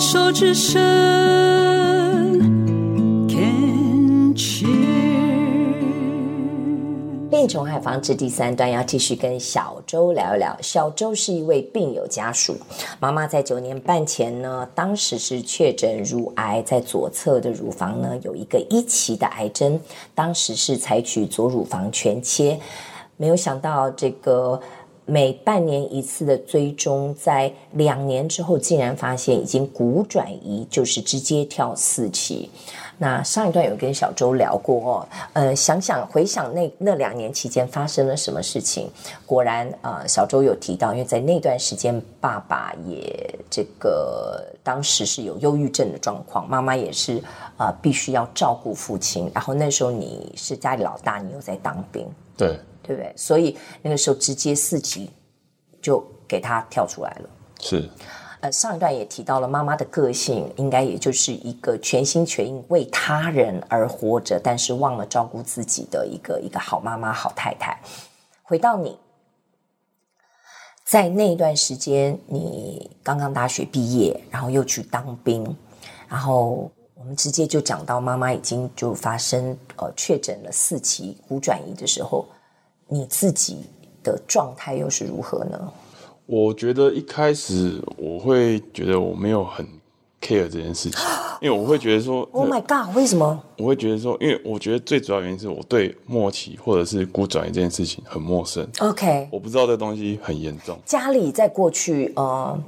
手之声，Can cheer。病虫害防治第三段要继续跟小周聊一聊。小周是一位病友家属，妈妈在九年半前呢，当时是确诊乳癌，在左侧的乳房呢有一个一期的癌症，当时是采取左乳房全切，没有想到这个。每半年一次的追踪，在两年之后竟然发现已经骨转移，就是直接跳四期。那上一段有跟小周聊过哦，呃，想想回想那那两年期间发生了什么事情，果然啊、呃，小周有提到，因为在那段时间爸爸也这个当时是有忧郁症的状况，妈妈也是啊、呃，必须要照顾父亲，然后那时候你是家里老大，你又在当兵，对。对不对？所以那个时候直接四级就给他跳出来了。是，呃，上一段也提到了妈妈的个性，应该也就是一个全心全意为他人而活着，但是忘了照顾自己的一个一个好妈妈、好太太。回到你，在那一段时间，你刚刚大学毕业，然后又去当兵，然后我们直接就讲到妈妈已经就发生呃确诊了四期骨转移的时候。你自己的状态又是如何呢？我觉得一开始我会觉得我没有很 care 这件事情，因为我会觉得说，Oh my God，为什么？我会觉得说，因为我觉得最主要原因是我对末期或者是骨转移这件事情很陌生。OK，我不知道这东西很严重。家里在过去，呃，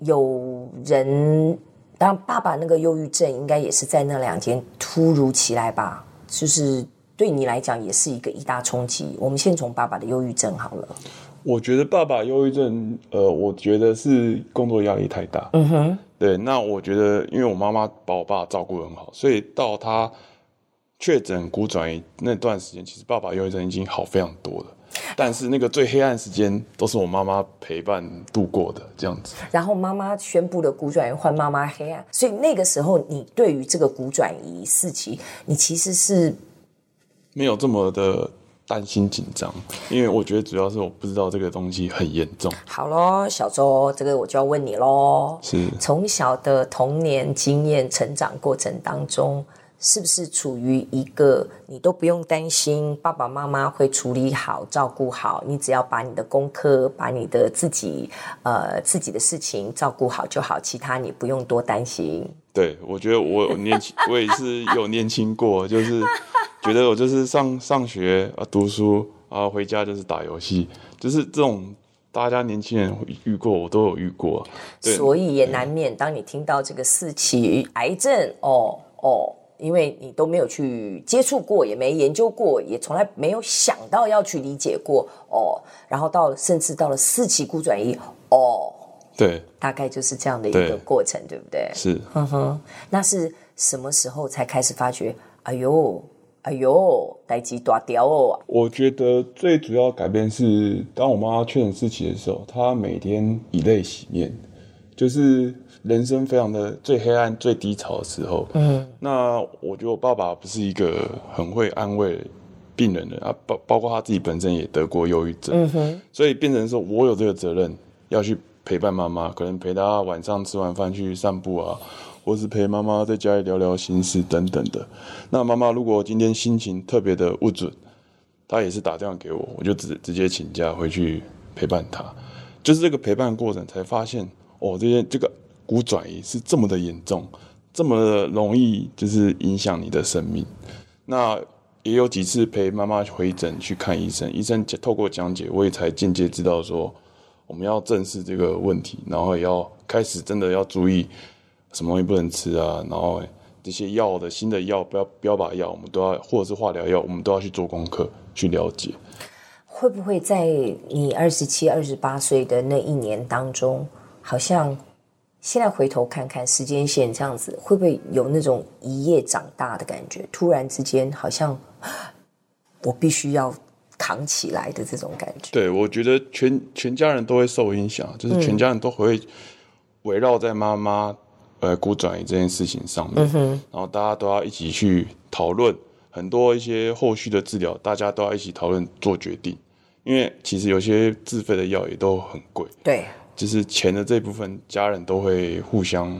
有人，当然爸爸那个忧郁症应该也是在那两天突如其来吧，就是。对你来讲也是一个一大冲击。我们先从爸爸的忧郁症好了。我觉得爸爸忧郁症，呃，我觉得是工作压力太大。嗯哼。对，那我觉得，因为我妈妈把我爸照顾得很好，所以到他确诊骨转移那段时间，其实爸爸忧郁症已经好非常多了。但是那个最黑暗时间都是我妈妈陪伴度过的，这样子。然后妈妈宣布了骨转移，换妈妈黑暗。所以那个时候，你对于这个骨转移四期，你其实是。没有这么的担心紧张，因为我觉得主要是我不知道这个东西很严重。好喽，小周，这个我就要问你喽。是从小的童年经验、成长过程当中，是不是处于一个你都不用担心爸爸妈妈会处理好、照顾好，你只要把你的功课、把你的自己呃自己的事情照顾好就好，其他你不用多担心。对，我觉得我年轻，我也是有年轻过，就是。觉得我就是上上学啊，读书啊，回家就是打游戏，就是这种大家年轻人遇过，我都有遇过。所以也难免，当你听到这个四期癌症，哦哦，因为你都没有去接触过，也没研究过，也从来没有想到要去理解过，哦，然后到甚至到了四期骨转移，哦，对，大概就是这样的一个过程，对，对不对？是，哼哼，那是什么时候才开始发觉？哎呦！哎呦，代志大条哦！我觉得最主要改变是，当我妈确诊事情的时候，她每天以泪洗面，就是人生非常的最黑暗、最低潮的时候。嗯，那我觉得我爸爸不是一个很会安慰病人的啊，包包括他自己本身也得过忧郁症。嗯哼，所以变成说我有这个责任要去陪伴妈妈，可能陪她晚上吃完饭去散步啊。或是陪妈妈在家里聊聊心事等等的。那妈妈如果今天心情特别的不准，她也是打电话给我，我就直直接请假回去陪伴她。就是这个陪伴过程才发现，哦，这些这个骨转移是这么的严重，这么的容易就是影响你的生命。那也有几次陪妈妈回诊去看医生，医生透过讲解，我也才间接知道说我们要正视这个问题，然后也要开始真的要注意。什么东西不能吃啊？然后这些药的新的药，标标靶药，我们都要，或者是化疗药，我们都要去做功课去了解。会不会在你二十七、二十八岁的那一年当中，好像现在回头看看时间线这样子，会不会有那种一夜长大的感觉？突然之间，好像 我必须要扛起来的这种感觉。对，我觉得全全家人都会受影响，就是全家人都会围绕在妈妈。呃，骨转移这件事情上面，嗯，然后大家都要一起去讨论很多一些后续的治疗，大家都要一起讨论做决定，因为其实有些自费的药也都很贵，对，就是钱的这部分，家人都会互相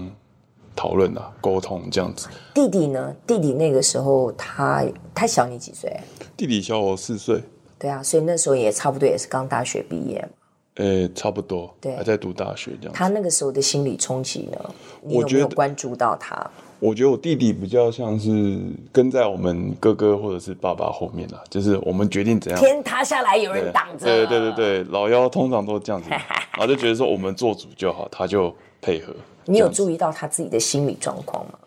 讨论啊，沟通这样子。弟弟呢？弟弟那个时候他他小你几岁？弟弟小我四岁。对啊，所以那时候也差不多也是刚大学毕业。呃，差不多，对，还在读大学这样。他那个时候的心理冲击呢？你有没有关注到他？我觉得我弟弟比较像是跟在我们哥哥或者是爸爸后面啊，就是我们决定怎样，天塌下来有人挡着。对对对对，老幺通常都这样子，然后就觉得说我们做主就好，他就配合。你有注意到他自己的心理状况吗？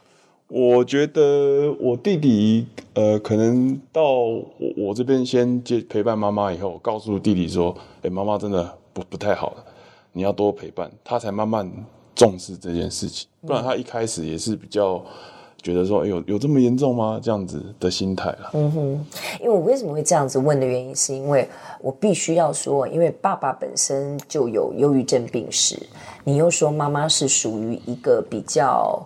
我觉得我弟弟呃，可能到我我这边先接陪伴妈妈以后，告诉弟弟说：“哎，妈妈真的不不太好了，你要多陪伴。”他才慢慢重视这件事情。不然他一开始也是比较觉得说：“哎，有有这么严重吗？”这样子的心态了。嗯哼，因为我为什么会这样子问的原因，是因为我必须要说，因为爸爸本身就有忧郁症病史，你又说妈妈是属于一个比较。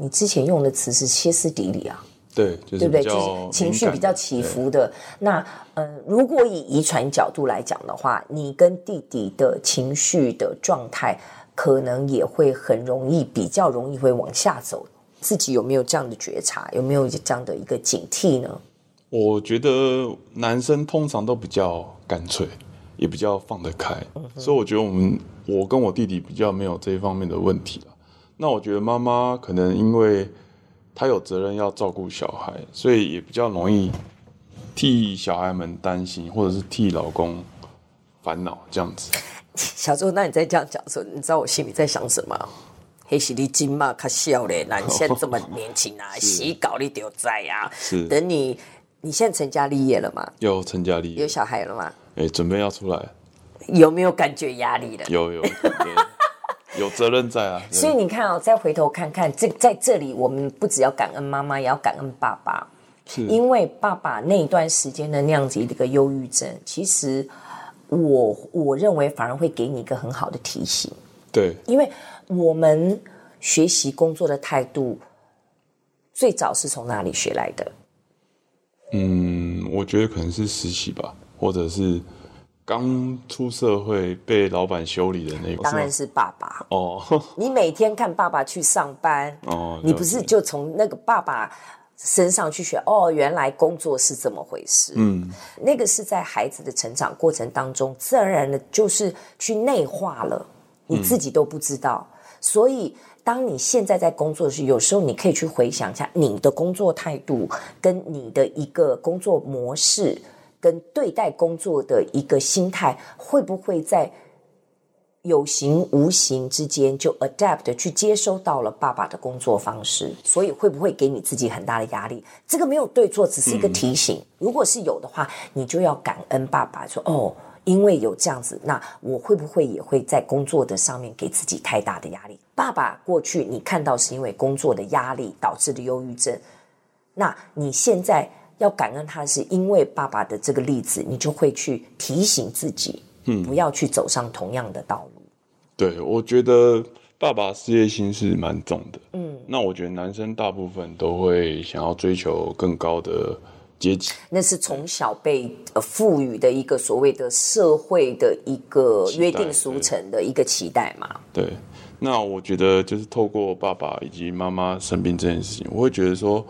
你之前用的词是歇斯底里啊，对，就是、对不对？就是情绪比较起伏的。那嗯、呃，如果以遗传角度来讲的话，你跟弟弟的情绪的状态，可能也会很容易，比较容易会往下走。自己有没有这样的觉察？有没有这样的一个警惕呢？我觉得男生通常都比较干脆，也比较放得开，嗯、所以我觉得我们我跟我弟弟比较没有这一方面的问题。那我觉得妈妈可能因为她有责任要照顾小孩，所以也比较容易替小孩们担心，或者是替老公烦恼这样子。小周，那你在这样讲的时候，你知道我心里在想什么？黑喜力金嘛，他笑嘞，那你现在这么 年轻啊，洗稿你都在呀。是，等你，你现在成家立业了吗？有成家立业，有小孩了吗？哎，准备要出来。有没有感觉压力的？有有。有责任在啊，所以你看哦，再回头看看，这在这里，我们不只要感恩妈妈，也要感恩爸爸，是因为爸爸那一段时间的那样子一个忧郁症，其实我我认为反而会给你一个很好的提醒。对，因为我们学习工作的态度，最早是从哪里学来的？嗯，我觉得可能是实习吧，或者是。刚出社会被老板修理的那个，当然是爸爸哦。你每天看爸爸去上班哦，你不是就从那个爸爸身上去学哦？原来工作是这么回事。嗯，那个是在孩子的成长过程当中，自然而然的就是去内化了，你自己都不知道。嗯，所以，当你现在在工作的时候，有时候你可以去回想一下你的工作态度跟你的一个工作模式。跟对待工作的一个心态，会不会在有形无形之间就 adapt 去接收到了爸爸的工作方式？所以会不会给你自己很大的压力？这个没有对错，只是一个提醒。嗯、如果是有的话，你就要感恩爸爸，说哦，因为有这样子，那我会不会也会在工作的上面给自己太大的压力？爸爸过去你看到是因为工作的压力导致的忧郁症，那你现在？要感恩他，是因为爸爸的这个例子，你就会去提醒自己，嗯，不要去走上同样的道路。对，我觉得爸爸事业心是蛮重的，嗯，那我觉得男生大部分都会想要追求更高的阶级，那是从小被赋予的一个所谓的社会的一个约定俗成的一个期待嘛。对，那我觉得就是透过爸爸以及妈妈生病这件事情，我会觉得说。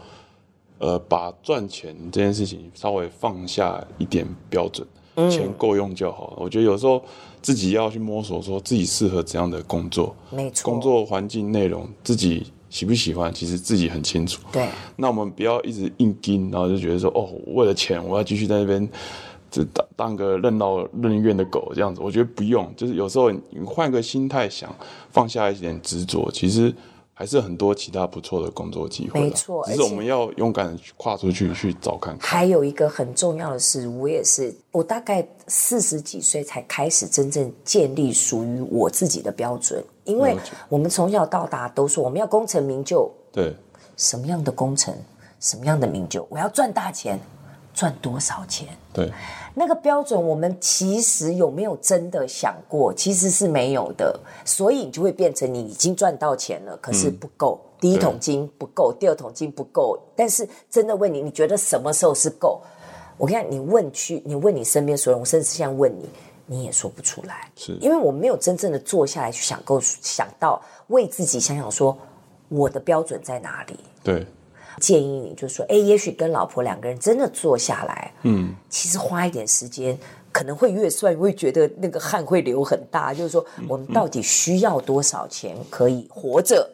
呃，把赚钱这件事情稍微放下一点标准，嗯、钱够用就好。我觉得有时候自己要去摸索，说自己适合怎样的工作，没错，工作环境内容自己喜不喜欢，其实自己很清楚。对，那我们不要一直硬盯，然后就觉得说，哦，为了钱，我要继续在那边就当当个任劳任怨的狗这样子。我觉得不用，就是有时候你换个心态想，放下一点执着，其实。还是很多其他不错的工作机会，没错。只是我们要勇敢跨出去去找看看。还有一个很重要的是，我也是，我大概四十几岁才开始真正建立属于我自己的标准，因为我们从小到大都说我们要功成名就，对，什么样的功成，什么样的名就，我要赚大钱。赚多少钱？对，那个标准，我们其实有没有真的想过？其实是没有的，所以你就会变成你已经赚到钱了，可是不够，嗯、第一桶金不够，第二桶金不够。但是真的问你，你觉得什么时候是够？我看你问去，你问你身边所有人，我甚至现在问你，你也说不出来，是因为我没有真正的坐下来去想够，想到为自己想想说，我的标准在哪里？对，建议你就是说，哎，也许跟老婆两个人真的坐下来，嗯，其实花一点时间，可能会越算会觉得那个汗会流很大。就是说，我们到底需要多少钱可以活着？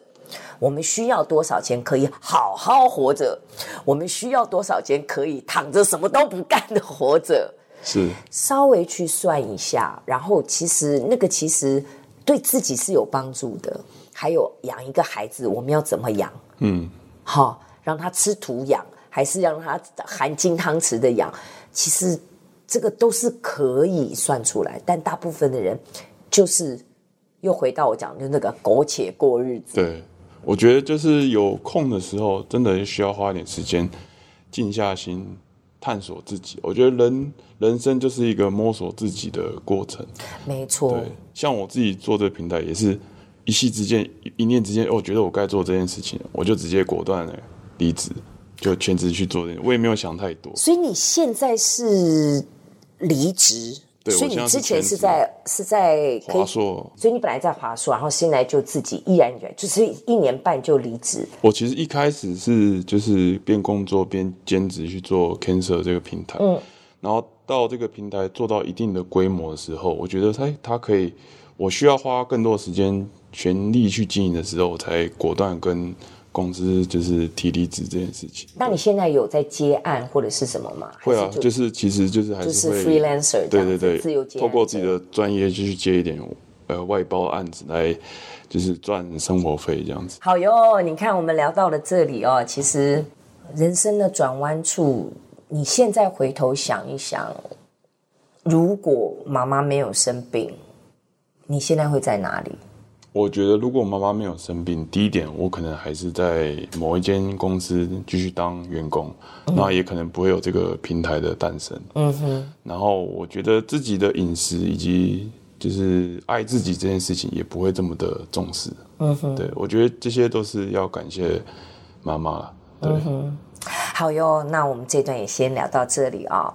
我们需要多少钱可以好好活着？我们需要多少钱可以躺着什么都不干的活着？是稍微去算一下，然后其实那个其实对自己是有帮助的。还有养一个孩子，我们要怎么养？嗯，好，让他吃土养，还是让他含金汤匙的养？其实这个都是可以算出来，但大部分的人就是又回到我讲的那个苟且过日子。对，我觉得就是有空的时候，真的需要花一点时间，静下心。探索自己，我觉得人人生就是一个摸索自己的过程。没错，对，像我自己做这个平台，也是一夕之间，一念之间，我觉得我该做这件事情，我就直接果断的离职，就全职去做我也没有想太多。所以你现在是离职？对，所以你之前是在是在华硕，所以你本来在华硕，然后现在就自己毅然决就是一年半就离职。我其实一开始是就是边工作边兼职去做 Cancer 这个平台，嗯，然后到这个平台做到一定的规模的时候，我觉得它它可以，我需要花更多时间全力去经营的时候，我才果断跟。公司就是提离职这件事情。那你现在有在接案或者是什么吗？会啊，就是其实就是还是会就是 freelancer，对对对，自由接，透过自己的专业继续接一点呃外包案子来，就是赚生活费这样子。好哟，你看我们聊到了这里哦，其实人生的转弯处，你现在回头想一想，如果妈妈没有生病，你现在会在哪里？我觉得，如果妈妈没有生病，第一点，我可能还是在某一间公司继续当员工，嗯、那也可能不会有这个平台的诞生。嗯哼。然后，我觉得自己的饮食以及就是爱自己这件事情，也不会这么的重视。嗯哼。对，我觉得这些都是要感谢妈妈。对。嗯。好哟，那我们这段也先聊到这里啊、哦。